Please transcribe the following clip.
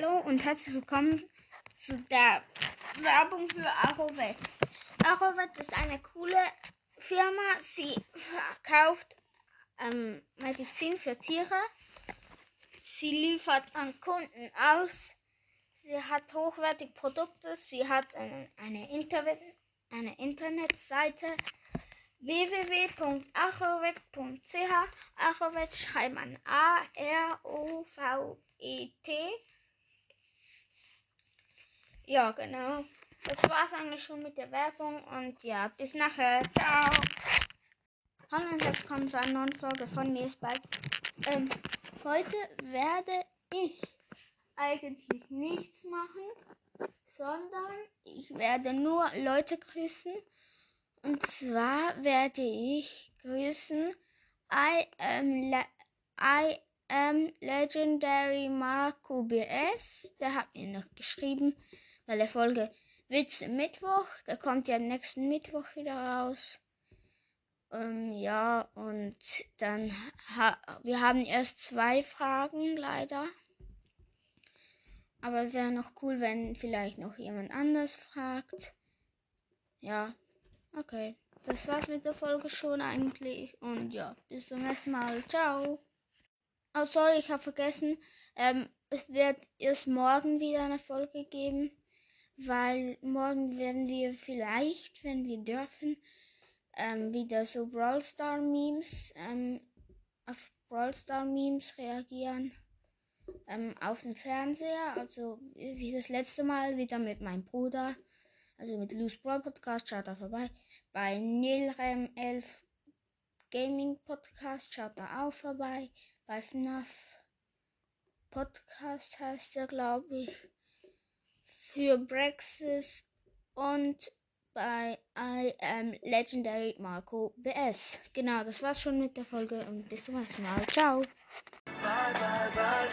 Hallo und herzlich willkommen zu der Werbung für Arovet. Arovet ist eine coole Firma. Sie verkauft ähm, Medizin für Tiere. Sie liefert an Kunden aus. Sie hat hochwertige Produkte. Sie hat eine, Internet, eine Internetseite www.arovet.ch. Arovet schreibt man A-R-O-V-E-T. Ja, genau. Das war's eigentlich schon mit der Werbung und ja, bis nachher. Ciao. Hallo und herzlich willkommen zu einer neuen Folge von mir Spike. Ähm, heute werde ich eigentlich nichts machen, sondern ich werde nur Leute grüßen. Und zwar werde ich grüßen I am, Le I am Legendary Marco BS. Der hat mir noch geschrieben bei der Folge Witz Mittwoch. Der kommt ja nächsten Mittwoch wieder raus. Ähm, ja, und dann ha wir haben erst zwei Fragen leider. Aber es wäre noch cool, wenn vielleicht noch jemand anders fragt. Ja, okay. Das war's mit der Folge schon eigentlich. Und ja, bis zum nächsten Mal. Ciao. Oh, sorry, ich habe vergessen. Ähm, es wird erst morgen wieder eine Folge geben weil morgen werden wir vielleicht, wenn wir dürfen, ähm, wieder so Brawl Star Memes ähm, auf Brawl Star Memes reagieren ähm, auf den Fernseher. Also wie das letzte Mal wieder mit meinem Bruder, also mit Loose Brawl Podcast, schaut da vorbei. Bei Nilrem 11 Gaming Podcast schaut da auch vorbei. Bei FNAF Podcast heißt er, glaube ich für Brexit und bei I am Legendary Marco BS. Genau, das war's schon mit der Folge und bis zum nächsten Mal. Ciao. Bye, bye, bye,